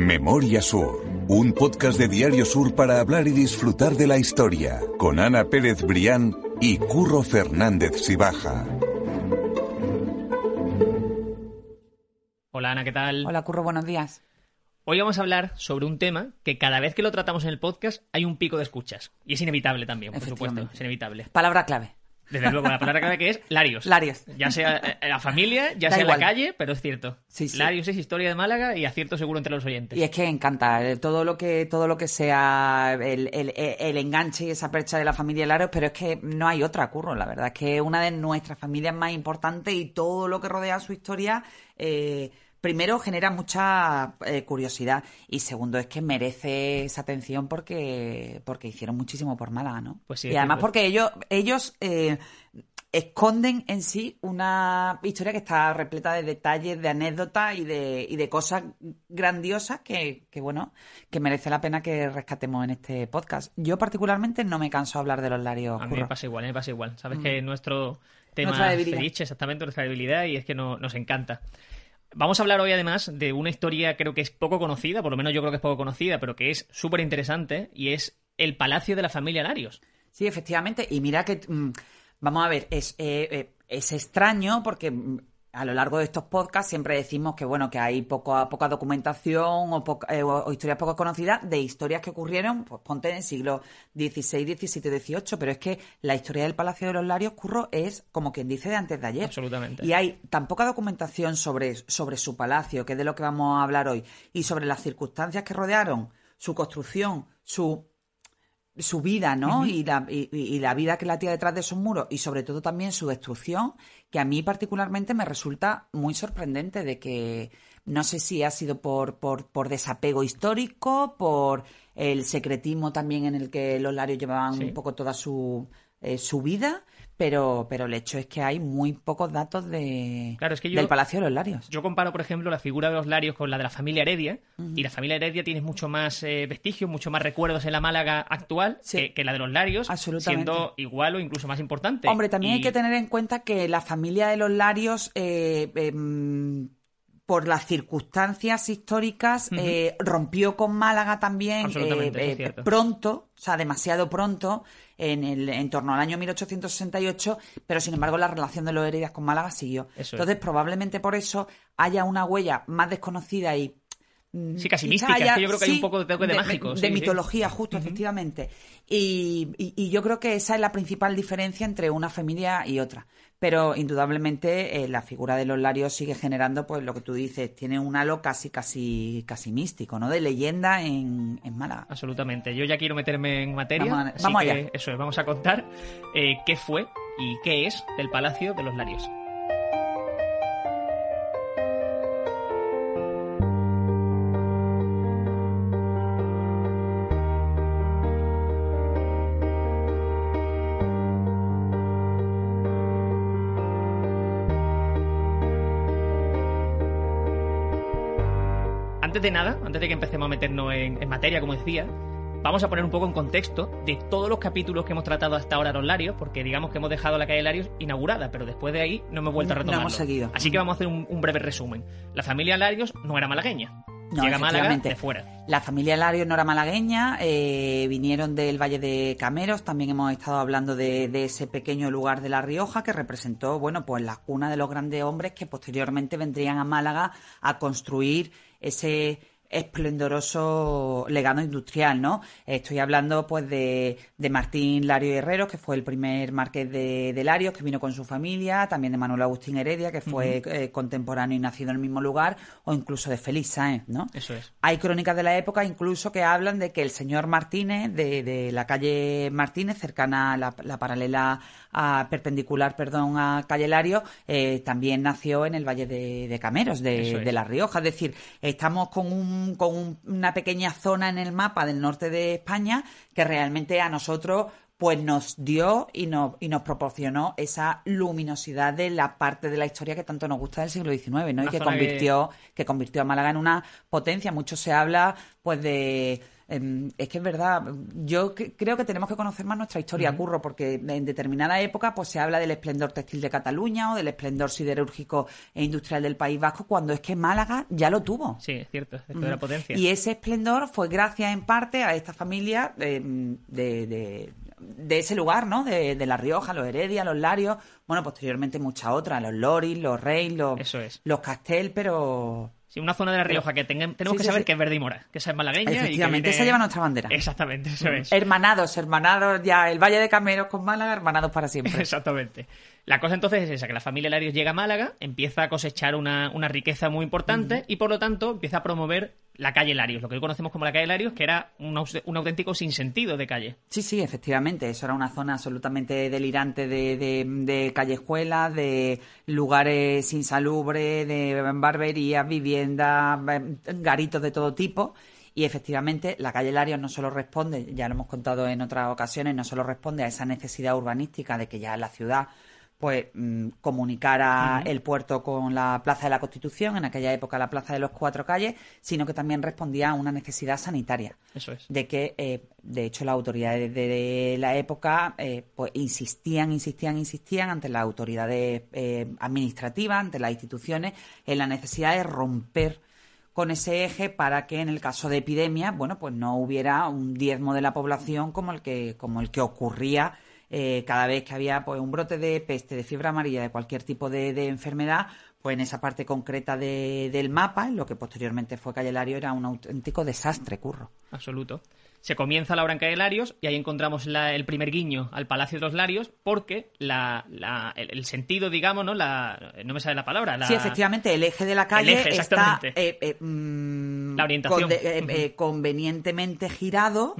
Memoria Sur, un podcast de Diario Sur para hablar y disfrutar de la historia, con Ana Pérez Brián y Curro Fernández Sibaja. Hola Ana, ¿qué tal? Hola Curro, buenos días. Hoy vamos a hablar sobre un tema que cada vez que lo tratamos en el podcast hay un pico de escuchas. Y es inevitable también, por supuesto. Es inevitable. Palabra clave. Desde luego, la palabra clave que es Larios. Larios. Ya sea en la familia, ya Da sea la calle, pero es cierto. Sí, sí. Larios es historia de Málaga y acierto seguro entre los oyentes. Y es que encanta eh, todo lo que todo lo que sea el, el- el enganche y esa percha de la familia Laros, pero es que no hay otra, Curro. La verdad es que es una de nuestras familias más importantes y todo lo que rodea su historia, eh, primero genera mucha eh, curiosidad y segundo es que merece esa atención porque porque hicieron muchísimo por Málaga, ¿no? Pues sí, y además porque ellos ellos eh, esconden en sí una historia que está repleta de detalles, de anécdotas y de, y de cosas grandiosas que, que, bueno, que merece la pena que rescatemos en este podcast. Yo particularmente no me canso de hablar de los larios. A mí me pasa igual, me pasa igual. Sabes que nuestro tema Mm. Nuestra debilidad. exactamente, nuestra debilidad, y es que no- nos encanta. Vamos a hablar hoy además de una historia creo que es poco conocida, por lo menos yo creo que es poco conocida, pero que es súper interesante, y es el Palacio de la Familia Larios. Sí, efectivamente. Y mira que, mm, vamos a ver, es, eh, eh, es extraño porque mm, a lo largo de estos podcasts siempre decimos que, bueno, que hay poco, poca documentación o, poca- eh, o- historias poco conocidas de historias que ocurrieron, pues ponte en el siglo XVI, XVII, XVIII, pero es que la historia del Palacio de los Larios, Curro, es como quien dice de antes de ayer. Absolutamente. Y hay tan poca documentación sobre, sobre su palacio, que es de lo que vamos a hablar hoy, y sobre las circunstancias que rodearon su construcción, su su vida, ¿no? y, la, y, y la vida que latía detrás de esos muros y sobre todo también su destrucción, que a mí particularmente me resulta muy sorprendente de que no sé si ha sido por, por, por desapego histórico, por el secretismo también en el que los Larios llevaban Sí. un poco toda su, eh, su vida, pero, pero el hecho es que hay muy pocos datos de, Claro, es que yo- del Palacio de los Larios. Yo comparo, por ejemplo, la figura de los Larios con la de la familia Heredia, y la familia Heredia tiene mucho más eh, vestigios, mucho más recuerdos en la Málaga actual Sí. que, que la de los Larios, siendo igual o incluso más importante. Hombre, también hay que tener en cuenta que la familia de los Larios, eh, em, por las circunstancias históricas, eh, rompió con Málaga también eh, eh, pronto, o sea, demasiado pronto, en, el, en torno al año 1868, pero sin embargo la relación de los Heredias con Málaga siguió. Eso es. Entonces, probablemente por eso haya una huella más desconocida y Sí, casi mística, es haya- que yo creo que hay un poco de toque de, mágico. De, sí, sí. mitología, justo, efectivamente. Y, y- y yo creo que esa es la principal diferencia entre una familia y otra. Pero indudablemente eh, la figura de los Larios sigue generando, pues lo que tú dices, tiene un halo casi, casi, casi místico, ¿no? De leyenda en, en Málaga. Absolutamente. Yo ya quiero meterme en materia. Vamos a- vamos allá. Eso es, vamos a contar eh, qué fue y qué es el Palacio de los Larios. Antes de nada, antes de que empecemos a meternos en, en materia, como decía, vamos a poner un poco en contexto de todos los capítulos que hemos tratado hasta ahora los Larios, porque digamos que hemos dejado la calle Larios inaugurada, pero después de ahí no hemos vuelto a No retomarlo. hemos seguido. Así que vamos a hacer un, un breve resumen. La familia Larios no era malagueña. No, Llega a Málaga de fuera. La familia Larios no era malagueña, eh, vinieron del Valle de Cameros, también hemos estado hablando de, de ese pequeño lugar de La Rioja que representó, bueno, pues la cuna de los grandes hombres que posteriormente vendrían a Málaga a construir ese esplendoroso legado industrial, ¿no? Estoy hablando pues de, de Martín Lario Herrero, que fue el primer marqués de, de Larios, que vino con su familia, también de Manuel Agustín Heredia, que fue eh, contemporáneo y nacido en el mismo lugar, o incluso de Félix Sáenz, ¿no? Eso es. Hay crónicas de la época incluso que hablan de que el señor Martínez, de, de la calle Martínez, cercana a la, la paralela a, perpendicular, perdón, a calle Lario, eh, también nació en el Valle de, de Cameros, de, es. de La Rioja. Es decir, estamos con, un, con un- una pequeña zona en el mapa del norte de España que realmente a nosotros pues nos dio y nos, y nos proporcionó esa luminosidad de la parte de la historia que tanto nos gusta del siglo XIX, ¿no? y que convirtió, que... convirtió a Málaga en una potencia. Mucho se habla, pues, de em, es que es verdad, yo creo que tenemos que conocer más nuestra historia, Curro, porque en determinada época pues se habla del esplendor textil de Cataluña o del esplendor siderúrgico e industrial del País Vasco, cuando es que Málaga ya lo tuvo. Sí, es cierto, esto de la potencia. Y ese esplendor fue gracias en parte a esta familia em, de, de ese lugar, ¿no? De, de, La Rioja, los Heredia, los Larios, bueno, posteriormente muchas otras, los Loris, los Rey, los, los Castel, pero... Sí, una zona de La Rioja que tenemos que saber que es verde y mora, que esa es malagueña. Efectivamente, y esa lleva nuestra bandera. Exactamente, eso es. Hermanados, hermanados, ya el Valle de Cameros con Málaga, hermanados para siempre. Exactamente. La cosa entonces es esa, que la familia Larios llega a Málaga, empieza a cosechar una, una riqueza muy importante y por lo tanto empieza a promover la calle Larios, lo que hoy conocemos como la calle Larios, que era un, un, auténtico sinsentido de calle. Sí, sí, efectivamente, eso era una zona absolutamente delirante de, de, de callejuelas, de lugares insalubres, de barberías, viviendas, garitos de todo tipo. Y efectivamente, la calle Larios no solo responde, ya lo hemos contado en otras ocasiones, no solo responde a esa necesidad urbanística de que ya la ciudad pues mm, comunicara el puerto con la Plaza de la Constitución, en aquella época la Plaza de los Cuatro Calles, sino que también respondía a una necesidad sanitaria. Eso es. De que, eh, de hecho, las autoridades de, la época eh, pues insistían, insistían, insistían ante las autoridades eh, administrativas, ante las instituciones, en la necesidad de romper con ese eje para que en el caso de epidemia, bueno, pues no hubiera un diezmo de la población como el que, como el que ocurría eh, cada vez que había pues, un brote de peste, de fiebre amarilla, de cualquier tipo de, de enfermedad, pues en esa parte concreta de, del mapa, en lo que posteriormente fue Calle Lario, era un auténtico desastre, curro. Absoluto se comienza la obra en Calle Larios y ahí encontramos el primer guiño al Palacio de los Larios porque la, el, sentido, digamos, ¿no? La, no me sale la palabra. sí, efectivamente, el eje de la calle está eh, eh, mm, la orientación. Eh, convenientemente girado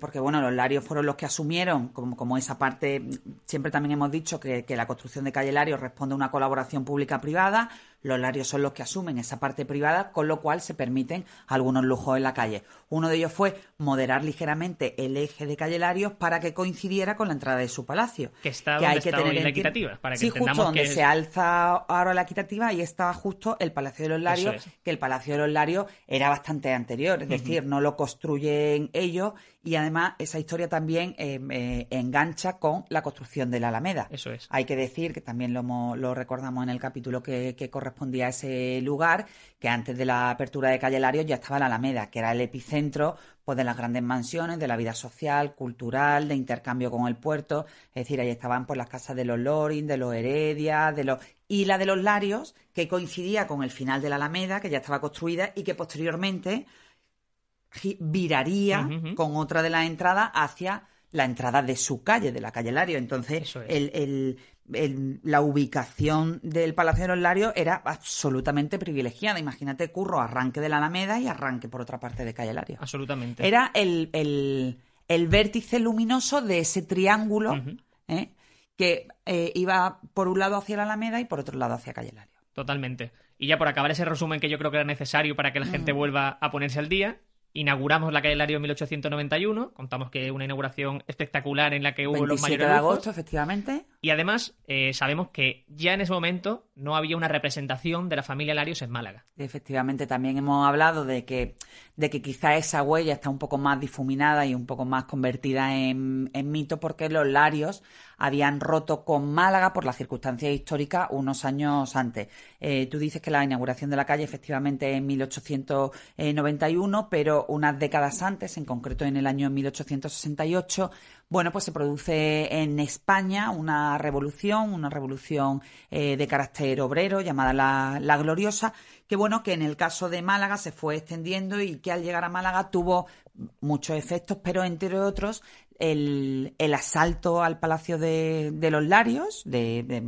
porque, bueno, los Larios fueron los que asumieron como, como esa parte, siempre también hemos dicho que, que la construcción de Calle Larios responde a una colaboración pública-privada, los larios son los que asumen esa parte privada, con lo cual se permiten algunos lujos en la calle. Uno de ellos fue moderar ligeramente el eje de calle Larios para que coincidiera con la entrada de su palacio. Que está hay que tener la equitativa, para que Sí, justo donde se alza ahora la equitativa, ahí estaba justo el Palacio de los Larios, que el Palacio de los Larios era bastante anterior, es decir, no lo construyen ellos y además esa historia también eh, eh, engancha con la construcción de la Alameda. Eso es. Hay que decir, que también lo, lo recordamos en el capítulo que, correspondía a ese lugar, que antes de la apertura de Calle Larios ya estaba la Alameda, que era el epicentro pues, de las grandes mansiones, de la vida social, cultural, de intercambio con el puerto. Es decir, ahí estaban pues, las casas de los Lorin, de los Heredia, de los... y la de los Larios, que coincidía con el final de la Alameda, que ya estaba construida y que posteriormente viraría con otra de las entradas hacia la entrada de su calle, de la calle Lario. Entonces, la ubicación del Palacio de los Larios era absolutamente privilegiada. Imagínate, curro, arranque de la Alameda y arranque por otra parte de calle Lario. Absolutamente. Era el, el, vértice luminoso de ese triángulo ¿eh? que eh, iba por un lado hacia la Alameda y por otro lado hacia calle Lario. Totalmente. Y ya por acabar ese resumen que yo creo que era necesario para que la gente vuelva a ponerse al día, Inauguramos la calle Lario en 1891. Contamos que una inauguración espectacular en la que hubo los mayores. de agosto, efectivamente. Y además, eh, sabemos que ya en ese momento no había una representación de la familia Larios en Málaga. Efectivamente, también hemos hablado de que, de que quizá esa huella está un poco más difuminada y un poco más convertida en, mito porque los Larios habían roto con Málaga por las circunstancias históricas unos años antes. Eh, tú dices que la inauguración de la calle efectivamente en 1891, pero unas décadas antes, en concreto en el año 1868, bueno, pues se produce en España una revolución, una revolución eh, de carácter obrero llamada la, la, Gloriosa, que bueno, que en el caso de Málaga se fue extendiendo y que al llegar a Málaga tuvo muchos efectos, pero entre otros el, el asalto al Palacio de, de los Larios, de,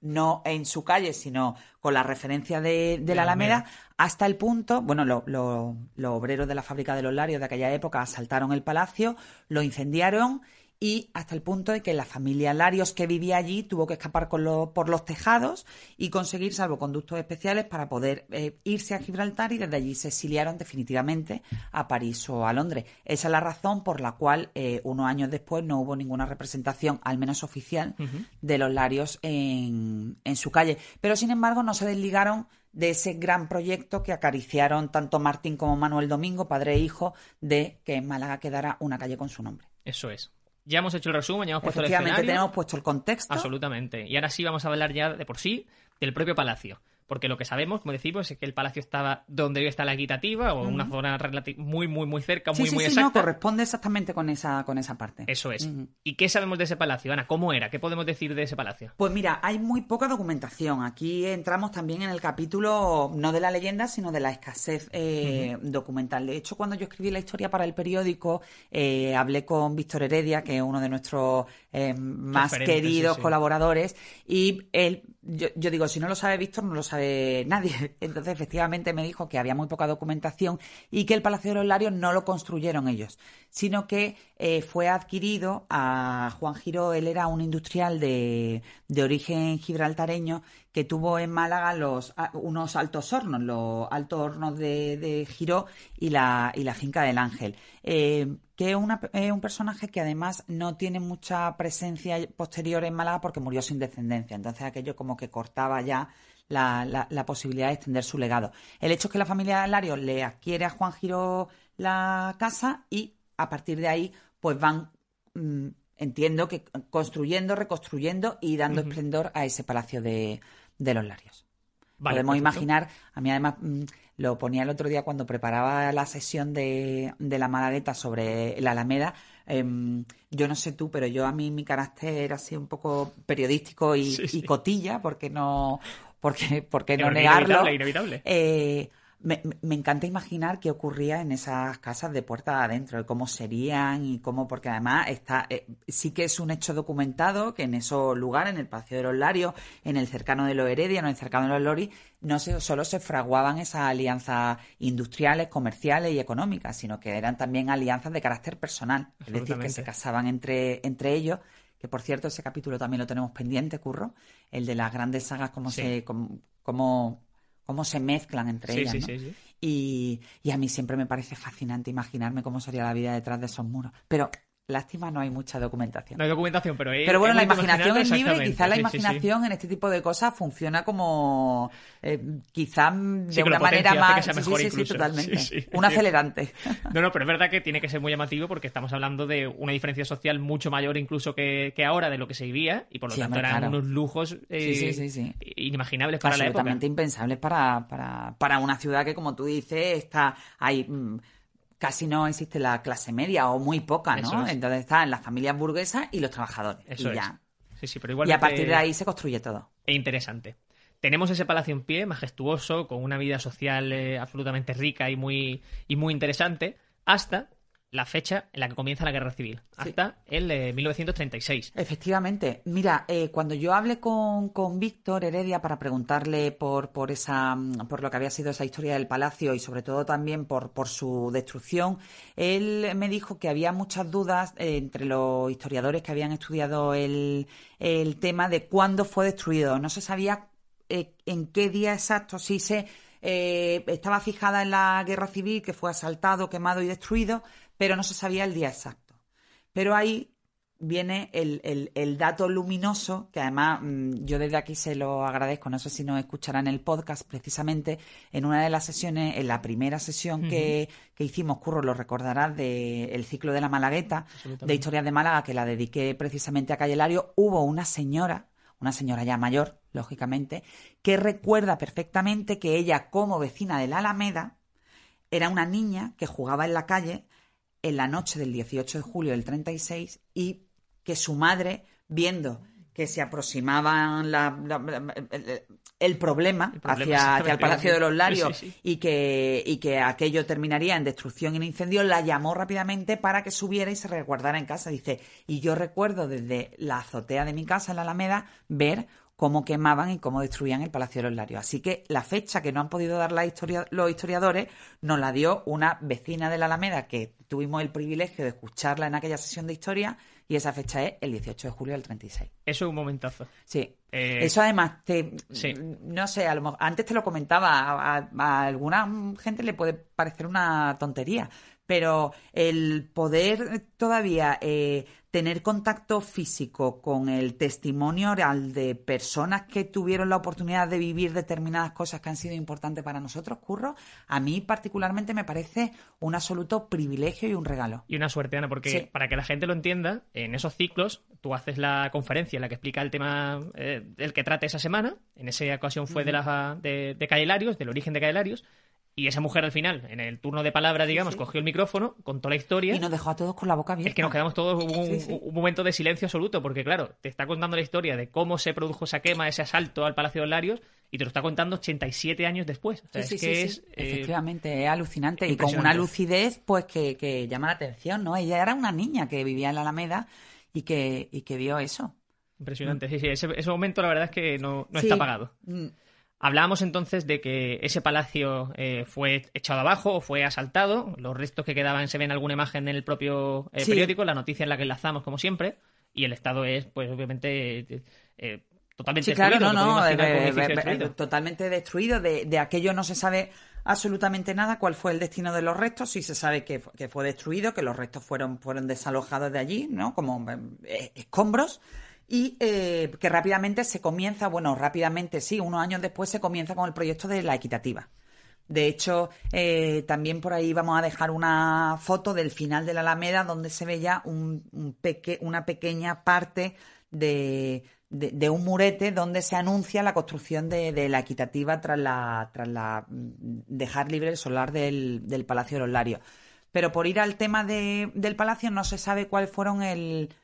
no en su calle, sino con la referencia de, de la Alameda, hasta el punto, bueno, los lo, obreros de la fábrica de los Larios de aquella época asaltaron el palacio, lo incendiaron y hasta el punto de que la familia Larios que vivía allí tuvo que escapar por los tejados y conseguir salvoconductos especiales para poder eh, irse a Gibraltar y desde allí se exiliaron definitivamente a París o a Londres. Esa es la razón por la cual eh, unos años después no hubo ninguna representación, al menos oficial, de los Larios en, en su calle. Pero sin embargo no se desligaron de ese gran proyecto que acariciaron tanto Martín como Manuel Domingo, padre e hijo, de que en Málaga quedara una calle con su nombre. Eso es. Ya hemos hecho el resumen, ya hemos puesto el escenario. tenemos puesto el contexto. Absolutamente. Y ahora sí vamos a hablar ya de por sí del propio palacio porque lo que sabemos, como decimos, es que el palacio estaba donde hoy está la equitativa, o en una zona muy, muy, muy cerca, muy, muy exacta. Sí, no, corresponde exactamente con esa, con esa parte. Eso es. ¿Y qué sabemos de ese palacio, Ana? ¿Cómo era? ¿Qué podemos decir de ese palacio? Pues mira, hay muy poca documentación. Aquí entramos también en el capítulo, no de la leyenda, sino de la escasez eh, documental. De hecho, cuando yo escribí la historia para el periódico, eh, hablé con Víctor Heredia, que es uno de nuestros eh, más queridos colaboradores, y él yo, yo, digo, si no lo sabe Víctor, no lo sabe nadie. Entonces, efectivamente, me dijo que había muy poca documentación y que el Palacio de los Larios no lo construyeron ellos, sino que eh, fue adquirido a Juan Giro. Él era un industrial de, de origen gibraltareño que tuvo en Málaga los, unos altos hornos, los altos hornos de, de Giró y la, y la finca del Ángel. Eh, que es, un personaje que además no tiene mucha presencia posterior en Málaga porque murió sin descendencia. Entonces aquello como que cortaba ya la, la, posibilidad de extender su legado. El hecho es que la familia de Lario le adquiere a Juan Giro la casa y a partir de ahí pues van, mm, entiendo que construyendo, reconstruyendo y dando esplendor a ese palacio de, de los Larios. Podemos imaginar, a mí además mm, lo ponía el otro día cuando preparaba la sesión de, de la Malagueta sobre la Alameda. Em, yo no sé tú, pero yo a mí mi carácter era así un poco periodístico y, cotilla, porque no, porque, porque no negarlo. Inevitable, inevitable. Eh, me, me, encanta imaginar qué ocurría en esas casas de puerta adentro, y cómo serían y cómo, porque además está, eh, sí que es un hecho documentado que en esos lugares, en el Palacio de los Larios, en el cercano de los Heredia, en el cercano de los Lori, no se, solo se fraguaban esas alianzas industriales, comerciales y económicas, sino que eran también alianzas de carácter personal, es decir, que se casaban entre, entre ellos que por cierto ese capítulo también lo tenemos pendiente, Curro, el de las grandes sagas, cómo se, cómo, cómo se mezclan entre ellas. y, y, a mí siempre me parece fascinante imaginarme cómo sería la vida detrás de esos muros. Pero Lástima, no hay mucha documentación. No hay documentación, pero Pero bueno, la imaginación es libre y quizás la imaginación en este tipo de cosas funciona como eh, quizás de una manera más... sí, sí, totalmente. Un acelerante. No, no, pero es verdad que tiene que ser muy llamativo porque estamos hablando de una diferencia social mucho mayor incluso que, ahora de lo que se vivía y por lo tanto eran unos lujos eh, inimaginables para la época. Absolutamente impensables para, para, para una ciudad que, como tú dices, está mm, casi no existe la clase media o muy poca, ¿no? Entonces están las familias burguesas y los trabajadores. Eso y ya. Sí, sí, pero igual y a partir de ahí se construye todo. E interesante. Tenemos ese palacio en pie, majestuoso, con una vida social eh, absolutamente rica y muy, y muy interesante, hasta la fecha en la que comienza la guerra civil, hasta el 1936. Efectivamente. Mira, eh, cuando yo hablé con, con Víctor Heredia para preguntarle por, por, esa, por lo que había sido esa historia del palacio y sobre todo también por, por su destrucción, él me dijo que había muchas dudas eh, entre los historiadores que habían estudiado el, el, tema de cuándo fue destruido. No se sabía eh, en qué día exacto, si se estaba fijada en la guerra civil, que fue asaltado, quemado y destruido, pero no se sabía el día exacto. Pero ahí viene el, dato luminoso, que además mm, yo desde aquí se lo agradezco, no sé si nos escucharán el podcast precisamente, en una de las sesiones, en la primera sesión que, hicimos, Curro, lo recordarás, del ciclo de la Malagueta, de Historias de Málaga, que la dediqué precisamente a Calle Lario, hubo una señora, una señora ya mayor, lógicamente, que recuerda perfectamente que ella, como vecina de la Alameda, era una niña que jugaba en la calle en la noche del 18 de julio del 36 y que su madre, viendo que se aproximaban el, problema hacia, el Palacio de los Larios Y, que, y que aquello terminaría en destrucción y en incendio, la llamó rápidamente para que subiera y se resguardara en casa. Dice, y yo recuerdo desde la azotea de mi casa en la Alameda ver cómo quemaban y cómo destruían el Palacio de los Larios. Así que la fecha que no han podido dar la historia, los historiadores nos la dio una vecina de la Alameda que tuvimos el privilegio de escucharla en aquella sesión de historia y esa fecha es el 18 de julio del 36. Eso es un momentazo. Sí. Eh, Eso además, te, sí. no sé, a lo antes te lo comentaba, a, a- a alguna gente le puede parecer una tontería, pero el poder todavía eh, tener contacto físico con el testimonio oral de personas que tuvieron la oportunidad de vivir determinadas cosas que han sido importantes para nosotros, Curro, a mí particularmente me parece un absoluto privilegio y un regalo. Y una suerte, Ana, porque Sí. para que la gente lo entienda, en esos ciclos tú haces la conferencia en la que explica el tema eh, del que trate esa semana. En esa ocasión fue de, la, de, de del origen de Calle Larios. Y esa mujer al final, en el turno de palabra, digamos, sí. cogió el micrófono, contó la historia. Y nos dejó a todos con la boca abierta. Es que nos quedamos todos un, Sí, sí. un momento de silencio absoluto, porque claro, te está contando la historia de cómo se produjo esa quema, ese asalto al Palacio de Larios, y te lo está contando 87 años después. O sea, Sí, es sí, que sí, es sí. eh, Efectivamente, es alucinante y con una lucidez pues que, que llama la atención, ¿no? Ella era una niña que vivía en la Alameda y que, y que vio eso. impresionante. Sí, sí, ese, ese momento la verdad es que no, está apagado. Mm, Hablábamos entonces de que ese palacio eh, fue echado abajo o fue asaltado. Los restos que quedaban se ven en alguna imagen en el propio eh, Sí. periódico, la noticia en la que enlazamos, como siempre. Y el estado es, pues, obviamente, eh, eh, totalmente Sí, claro, destruido, no, destruido. totalmente destruido. De, de aquello no se sabe absolutamente nada cuál fue el destino de los restos. Sí se sabe que, que fue destruido, que los restos fueron, fueron desalojados de allí, ¿no? Como eh, escombros. Y eh, que rápidamente se comienza, bueno, rápidamente sí, unos años después se comienza con el proyecto de la equitativa. De hecho, eh, también por ahí vamos a dejar una foto del final de la Alameda donde se ve ya un, peque- una pequeña parte de, de- un murete donde se anuncia la construcción de, de la equitativa tras la, tras la mm, dejar libre el solar del, del Palacio de los Larios. Pero por ir al tema de- del palacio no se sabe cuáles fueron el,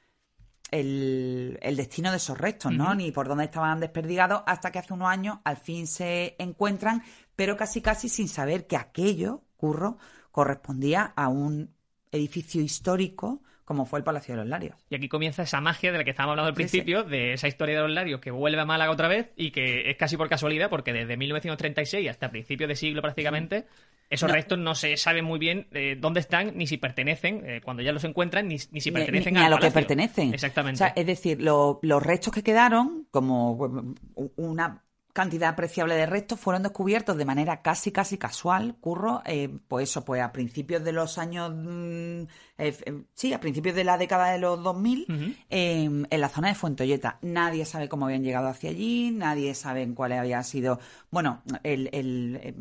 el, el destino de esos restos, ¿no? Ni por dónde estaban desperdigados hasta que hace unos años al fin se encuentran, pero casi casi sin saber que aquello, curro, correspondía a un edificio histórico como fue el Palacio de los Larios. Y aquí comienza esa magia de la que estábamos hablando al Sí, sí. principio, de esa historia de los Larios que vuelve a Málaga otra vez y que es casi por casualidad, porque desde 1936 hasta principios de siglo prácticamente, esos No. restos no se sabe muy bien eh, dónde están, ni si pertenecen, eh, cuando ya los encuentran, ni, ni si pertenecen ni, ni a lo que pertenecen. Exactamente. O sea, es decir, lo- los restos que quedaron, como una cantidad apreciable de restos, fueron descubiertos de manera casi casi casual, curro, eh, pues eso, pues a principios de los años, mm, eh, eh, sí, a principios de la década de los 2000, Ujú. eh, en la zona de Fuentolleta. Nadie sabe cómo habían llegado hacia allí, nadie sabe en cuál había sido, bueno, el, el, eh,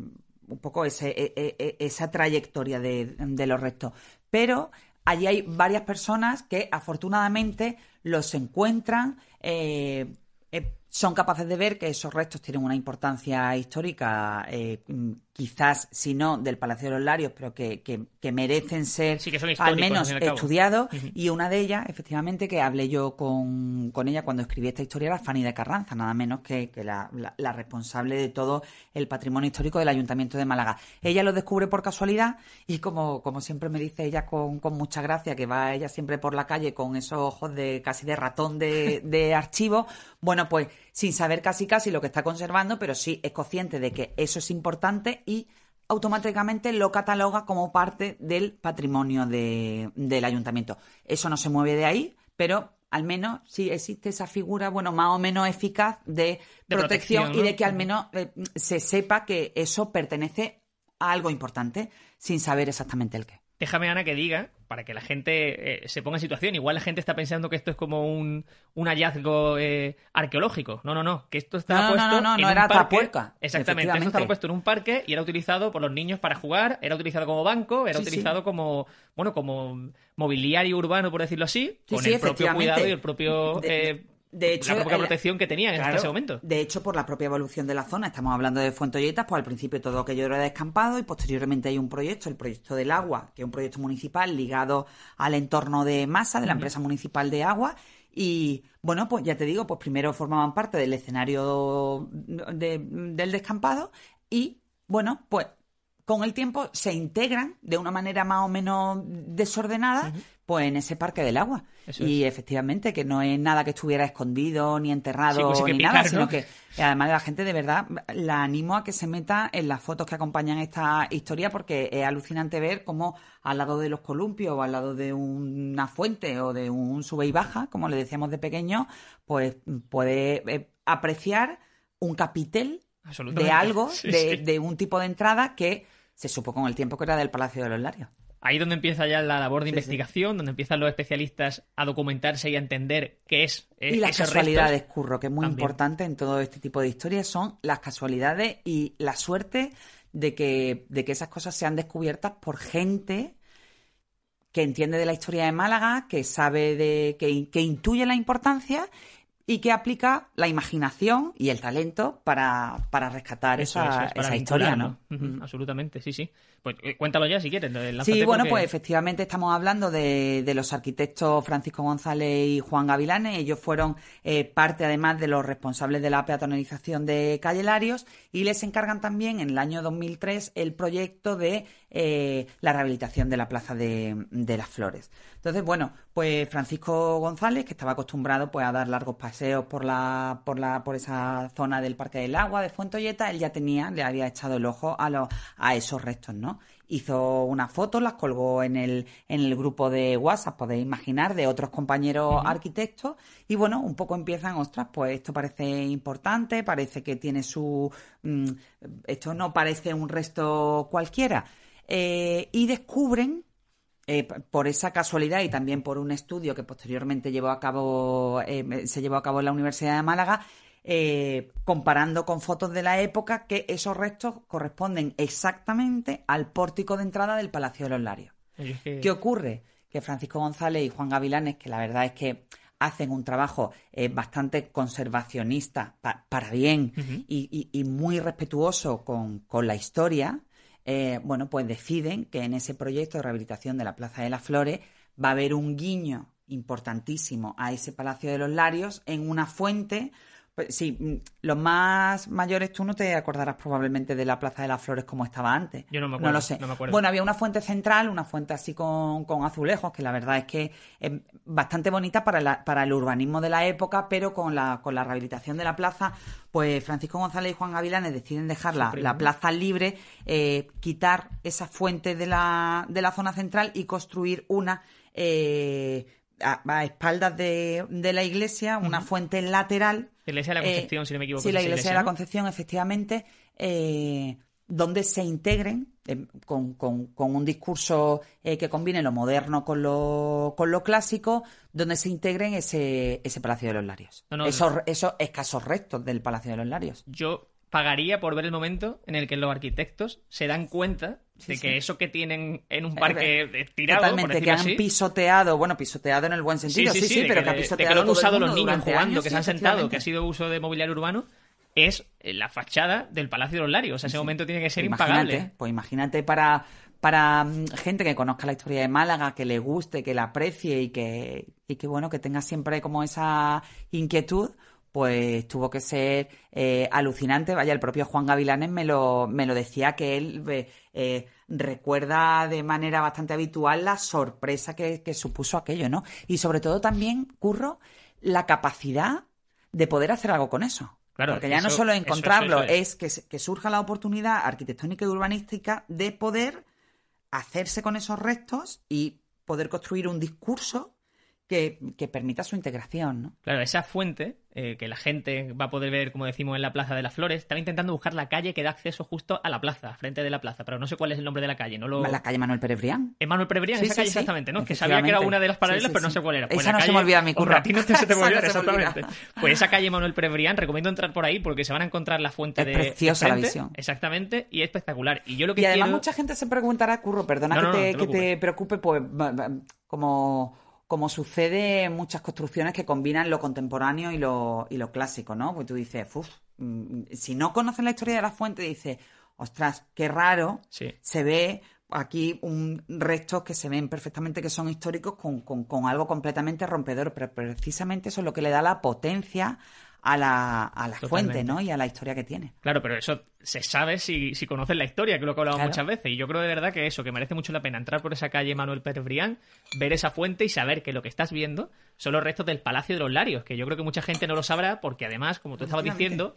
un poco ese, e- e- e- esa trayectoria de, de los restos. Pero allí hay varias personas que afortunadamente los encuentran, eh, son capaces de ver que esos restos tienen una importancia histórica, eh, quizás si no del Palacio de los Larios, pero que, que- que merecen ser Sí, que son al menos al estudiados. Y una de ellas, efectivamente, que hablé yo con, con ella cuando escribí esta historia, era Fanny de Carranza, nada menos que, que la, la- la responsable de todo el patrimonio histórico del Ayuntamiento de Málaga. Ella lo descubre por casualidad y como, como siempre me dice ella con, con mucha gracia, que va ella siempre por la calle con esos ojos de casi de ratón de, de archivo, bueno, pues sin saber casi casi lo que está conservando, pero sí es consciente de que eso es importante y automáticamente lo cataloga como parte del patrimonio de- del ayuntamiento. Eso no se mueve de ahí, pero al menos sí existe esa figura, bueno, más o menos eficaz de, De protección, protección, y de que al menos eh, se sepa que eso pertenece a algo importante, sin saber exactamente el qué. Déjame, Ana, que diga, para que la gente eh, se ponga en situación. Igual la gente está pensando que esto es como un, un hallazgo eh, arqueológico. No, no, no. Que esto está No, no, puesto. no, no, en no un era parque. Exactamente. Esto estaba puesto en un parque y era utilizado por los niños para jugar. Era utilizado como banco. Era Sí, sí. utilizado como, bueno, como mobiliario urbano, por decirlo así. Sí, con el propio cuidado y el propio. De- eh, de hecho, la protección que tenían Claro, hasta ese momento. De hecho, por la propia evolución de la zona, estamos hablando de Fuentolletas, pues al principio todo aquello era descampado y posteriormente hay un proyecto, el proyecto del agua, que es un proyecto municipal ligado al entorno de masa de la empresa municipal de agua. Y bueno, pues ya te digo, pues primero formaban parte del escenario de- del descampado y bueno, pues con el tiempo se integran de una manera más o menos desordenada, pues en ese parque del agua. y efectivamente que no es nada que estuviera escondido ni enterrado ni nada, sino que además la gente de verdad la animo a que se meta en las fotos que acompañan esta historia porque es alucinante ver cómo al lado de los columpios o al lado de una fuente o de un sube y baja, como le decíamos de pequeño, pues puede eh, apreciar un capitel de algo, de, un tipo de entrada que se supo con el tiempo que era del Palacio de los Larios. Ahí donde empieza ya la labor de investigación, donde empiezan los especialistas a documentarse y a entender qué es. Eh, y las casualidades, Curro, que es muy importante en todo este tipo de historias, son las casualidades y la suerte de que, de que esas cosas sean descubiertas por gente que entiende de la historia de Málaga, que sabe de, que, que intuye la importancia y que aplica la imaginación y el talento para, rescatar esa, esa historia, ¿no? Absolutamente, sí, sí. Pues eh, cuéntalo ya si quieres. Sí, bueno, pues efectivamente estamos hablando de, de, los arquitectos Francisco González y Juan Gavilanes. Ellos fueron eh, parte, además, de los responsables de la peatonalización de Calle Larios y les encargan también en el año 2003 el proyecto de eh, la rehabilitación de la Plaza de, de, las Flores. Entonces, bueno, pues Francisco González, que estaba acostumbrado pues, a dar largos paseos por, la, por, la, por esa zona del Parque del Agua, de Fuentolleta, él ya tenía, le había echado el ojo a, los, a esos restos, ¿no? Hizo unas fotos, las colgó en el, en el grupo de WhatsApp, podéis imaginar, de otros compañeros arquitectos. Y bueno, un poco empiezan, ostras, pues esto parece importante, parece que tiene su... Mm, esto no parece un resto cualquiera. Eh, y descubren eh, por esa casualidad y también por un estudio que posteriormente llevó a cabo, eh, se llevó a cabo en la Universidad de Málaga, eh, comparando con fotos de la época que esos restos corresponden exactamente al pórtico de entrada del Palacio de los Larios. ¿Qué ocurre? Que Francisco González y Juan Gavilanes, que la verdad es que hacen un trabajo eh, bastante conservacionista para bien y, muy respetuoso con, la historia, eh, bueno, pues deciden que en ese proyecto de rehabilitación de la Plaza de las Flores va a haber un guiño importantísimo a ese Palacio de los Larios en una fuente pues sí, mm, los más mayores tú no te acordarás probablemente de la Plaza de las Flores como estaba antes. Yo no me acuerdo. No lo sé. Bueno, había una fuente central, una fuente así con, azulejos, que la verdad es que es bastante bonita para, para el urbanismo de la época, pero con la, con la rehabilitación de la plaza, pues Francisco González y Juan Gavilanes deciden dejar la, plaza libre, eh, quitar esa fuente de la, de la zona central y construir una... Eh, a, espaldas de, la iglesia, una fuente lateral. La iglesia de la Concepción, si no me equivoco. Sí, la iglesia, de la Concepción, efectivamente, eh, donde se integren eh, con, un discurso eh, que combine lo moderno con lo, con lo clásico, donde se integren ese, ese Palacio de los Larios. esos, esos escasos restos del Palacio de los Larios. Yo pagaría por ver el momento en el que los arquitectos se dan cuenta de que eso que tienen en un parque tirado, Totalmente, que han pisoteado, bueno, pisoteado en el buen sentido, sí, sí, pero que, ha pisoteado lo han usado los niños jugando, que se han sentado, que ha sido uso de mobiliario urbano, es la fachada del Palacio de los Larios. O sea, ese momento tiene que ser pues impagable. Pues imagínate para, para mm, gente que conozca la historia de Málaga, que le guste, que la aprecie y que, y que bueno, que tenga siempre como esa inquietud, pues tuvo que ser eh, alucinante. Vaya, el propio Juan Gavilanes me lo, me lo decía que él eh, eh, recuerda de manera bastante habitual la sorpresa que, supuso aquello, ¿no? Y sobre todo también, Curro, la capacidad de poder hacer algo con eso. Claro, Porque ya no solo encontrarlo, es, que, que surja la oportunidad arquitectónica y urbanística de poder hacerse con esos restos y poder construir un discurso que, permita su integración. ¿no? Claro, esa fuente eh, que la gente va a poder ver, como decimos, en la Plaza de las Flores, estaba intentando buscar la calle que da acceso justo a la plaza, frente de la plaza, pero no sé cuál es el nombre de la calle. No lo... La calle Manuel Pérez Brián. Es Manuel Pérez Brián, esa calle exactamente, ¿no? Que sabía que era una de las paralelas, pero no sé cuál era. Pues esa no se me olvida mi curro. A ti no te, se te olvida, exactamente. Pues esa calle Manuel Pérez Brián, recomiendo entrar por ahí porque se van a encontrar la fuente de. Preciosa la visión. Exactamente, y espectacular. Y yo lo que y además mucha gente se preguntará, Curro, perdona que, te, que te preocupe, pues como como sucede en muchas construcciones que combinan lo contemporáneo y lo, y lo clásico, ¿no? Pues tú dices, uff, mm, si no conoces la historia de la fuente, dices, ostras, qué raro, se ve aquí un restos que se ven perfectamente que son históricos con, con, algo completamente rompedor, pero precisamente eso es lo que le da la potencia a la, a la fuente. ¿no? Y a la historia que tiene. Claro, pero eso se sabe si, si conoces la historia, que es lo que hablamos Claro. muchas veces. Y yo creo de verdad que eso, que merece mucho la pena entrar por esa calle Manuel Pérez Brián, ver esa fuente y saber que lo que estás viendo son los restos del Palacio de los Larios, que yo creo que mucha gente no lo sabrá porque además, como tú estabas diciendo,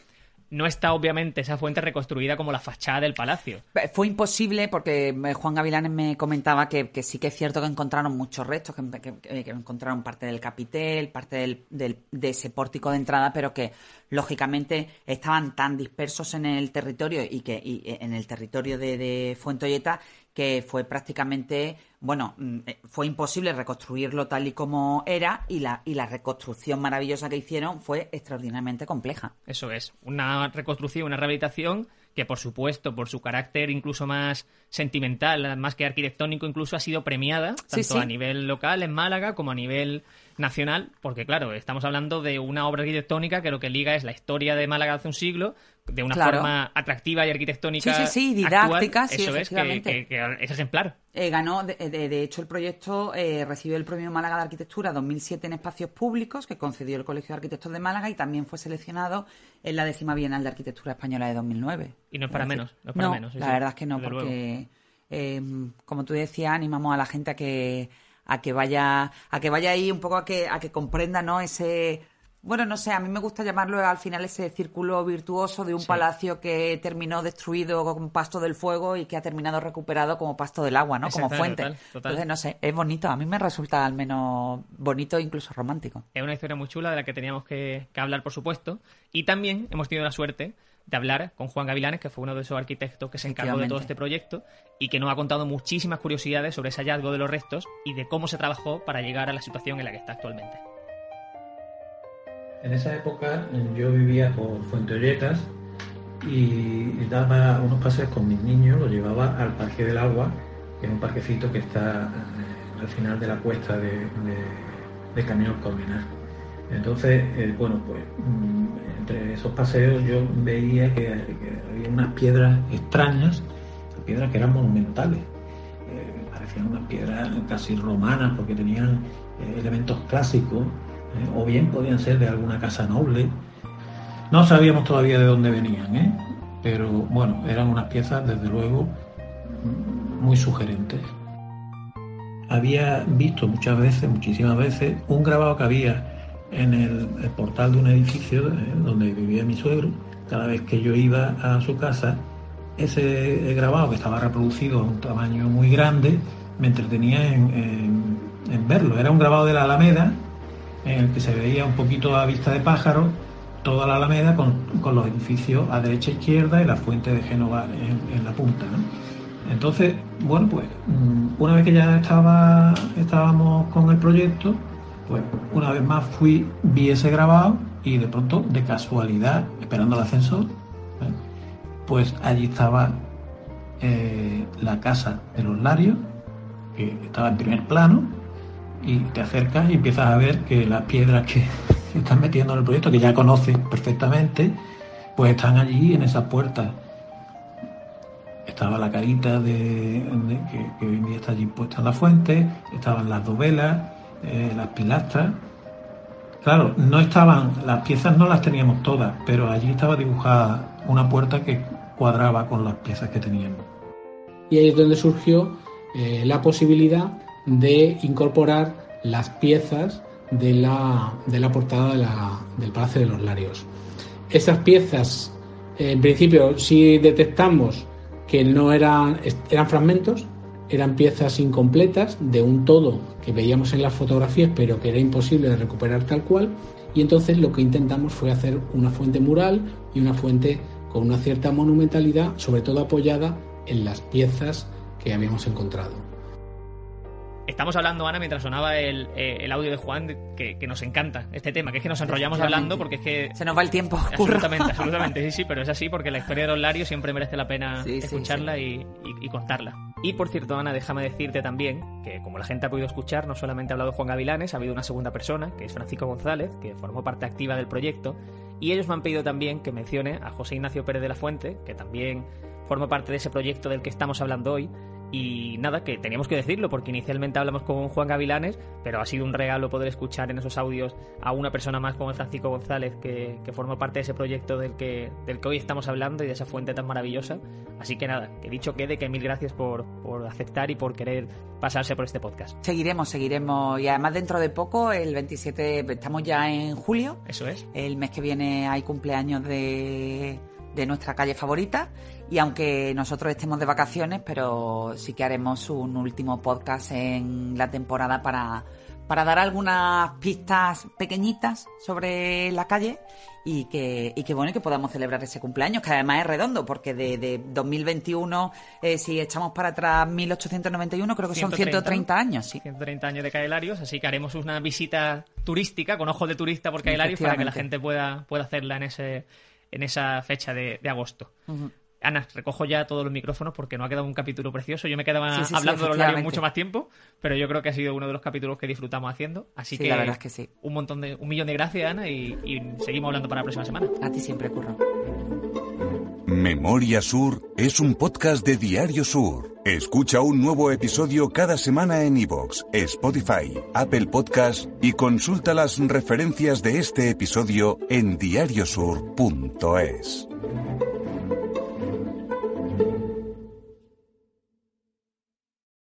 no está obviamente esa fuente reconstruida como la fachada del palacio. Fue imposible porque eh, Juan Gavilanes me comentaba que, sí que es cierto que encontraron muchos restos, que, encontraron parte del capitel, parte del, del- de ese pórtico de entrada, pero que lógicamente estaban tan dispersos en el territorio y que y, eh, en el territorio de, de Fuentolleta que fue prácticamente, bueno, mm, eh, fue imposible reconstruirlo tal y como era y la, y la reconstrucción maravillosa que hicieron fue extraordinariamente compleja. Eso es, una reconstrucción, una rehabilitación que por supuesto, por su carácter incluso más sentimental, más que arquitectónico, incluso ha sido premiada, Sí, tanto sí. a nivel local en Málaga como a nivel nacional, porque claro, estamos hablando de una obra arquitectónica que lo que liga es la historia de Málaga hace un siglo, de una Claro. forma atractiva y arquitectónica. Sí, sí, sí, actual. didáctica, sí, Eso es, que, efectivamente. que- que es ejemplar. Eh, ganó, de, de- de hecho, el proyecto eh, recibió el Premio Málaga de Arquitectura 2007 en Espacios Públicos, que concedió el Colegio de Arquitectos de Málaga, y también fue seleccionado en la décima Bienal de Arquitectura Española de 2009. Y no es para menos, no es para menos, sí, la verdad es que no, porque, eh, como tú decías, animamos a la gente a que a que vaya a que vaya ahí un poco a que a que comprenda, ¿no? Ese bueno, no sé, a mí me gusta llamarlo al final ese círculo virtuoso de un Sí. palacio que terminó destruido con pasto del fuego y que ha terminado recuperado como pasto del agua, ¿no? Como fuente. total, total. Entonces, no sé, es bonito. A mí me resulta al menos bonito e incluso romántico. Es una historia muy chula de la que teníamos que, que hablar, por supuesto. Y también hemos tenido la suerte de hablar con Juan Gavilanes, que fue uno de esos arquitectos que se encargó de todo este proyecto y que nos ha contado muchísimas curiosidades sobre ese hallazgo de los restos y de cómo se trabajó para llegar a la situación en la que está actualmente. En esa época yo vivía por Fuenteolletas y daba unos paseos con mis niños, los llevaba al Parque del Agua, que es un parquecito que está eh, al final de la cuesta de, Camino al Colmenar. Entonces, eh, bueno, pues mm, entre esos paseos yo veía que, había unas piedras extrañas, piedras que eran monumentales. Eh, parecían unas piedras casi romanas porque tenían elementos clásicos, eh, o bien podían ser de alguna casa noble. No sabíamos todavía de dónde venían, ¿eh? pero bueno, eran unas piezas desde luego muy sugerentes. Había visto muchas veces, muchísimas veces, un grabado que había en el, portal de un edificio eh, donde vivía mi suegro. Cada vez que yo iba a su casa, ese grabado que estaba reproducido a un tamaño muy grande, me entretenía en, en- en verlo. Era un grabado de la Alameda, en el que se veía un poquito a vista de pájaro toda la Alameda con, con los edificios a derecha e izquierda y la fuente de Génova en, la punta. Entonces, bueno, pues mm, una vez que ya estaba, estábamos con el proyecto, pues una vez más fui, vi ese grabado y de pronto, de casualidad, esperando el ascensor, ¿eh? pues allí estaba eh, la casa de los Larios, que estaba en primer plano, y te acercas y empiezas a ver que las piedras que se están metiendo en el proyecto, que ya conoces perfectamente, pues están allí en esas puertas. Estaba la carita de, que, que hoy día está allí puesta en la fuente, estaban las dos velas, eh, las pilastras. Claro, no estaban, las piezas no las teníamos todas, pero allí estaba dibujada una puerta que cuadraba con las piezas que teníamos. y ahí es donde surgió eh, la posibilidad de incorporar las piezas de la, de la portada del Palacio de los Larios. Estas piezas, en principio, sí detectamos que no eran, eran fragmentos, eran piezas incompletas de un todo que veíamos en las fotografías, pero que era imposible de recuperar tal cual. Y entonces lo que intentamos fue hacer una fuente mural y una fuente con una cierta monumentalidad, sobre todo apoyada en las piezas que habíamos encontrado. Estamos hablando, Ana, mientras sonaba el, eh, el audio de Juan, que, que nos encanta este tema, que es que nos enrollamos hablando porque es que... Se nos va el tiempo. Absolutamente, absolutamente, sí, sí, pero es así porque la historia de los Larios siempre merece la pena Sí, sí, escucharla Y, y- y contarla. Y por cierto, Ana, déjame decirte también que como la gente ha podido escuchar, no solamente ha hablado Juan Gavilanes, ha habido una segunda persona, que es Francisco González, que formó parte activa del proyecto, y ellos me han pedido también que mencione a José Ignacio Pérez de la Fuente, que también forma parte de ese proyecto del que estamos hablando hoy, Y nada, que teníamos que decirlo, porque inicialmente hablamos con Juan Gavilanes, pero ha sido un regalo poder escuchar en esos audios a una persona más como Francisco González, que, que forma parte de ese proyecto del que, del que hoy estamos hablando y de esa fuente tan maravillosa. Así que nada, que dicho quede, que mil gracias por, por aceptar y por querer pasarse por este podcast. Seguiremos, seguiremos. Y además dentro de poco, el 27, estamos ya en julio. Eso es. El mes que viene hay cumpleaños de, de nuestra calle favorita. Y aunque nosotros estemos de vacaciones, pero sí que haremos un último podcast en la temporada para, para dar algunas pistas pequeñitas sobre la calle y que, y que bueno, y que podamos celebrar ese cumpleaños, que además es redondo, porque de, de 2021, eh, si echamos para atrás 1891, creo que son 130 años, sí. 130 años de Caelarios, así que haremos una visita turística, con ojos de turista por Caelarios, para que la gente pueda, pueda hacerla en, ese, en esa fecha de, de agosto. Ana, recojo ya todos los micrófonos porque no ha quedado un capítulo precioso. Yo me quedaba Sí, sí, sí, hablando de los labios mucho más tiempo, pero yo creo que ha sido uno de los capítulos que disfrutamos haciendo. Así Sí, que, la verdad es que sí. un montón de, un millón de gracias, Ana, y, y seguimos hablando para la próxima semana. A ti siempre, Curro. Memoria Sur es un podcast de Diario Sur. Escucha un nuevo episodio cada semana en iVoox, Spotify, Apple Podcast y consulta las referencias de este episodio en diariosur.es.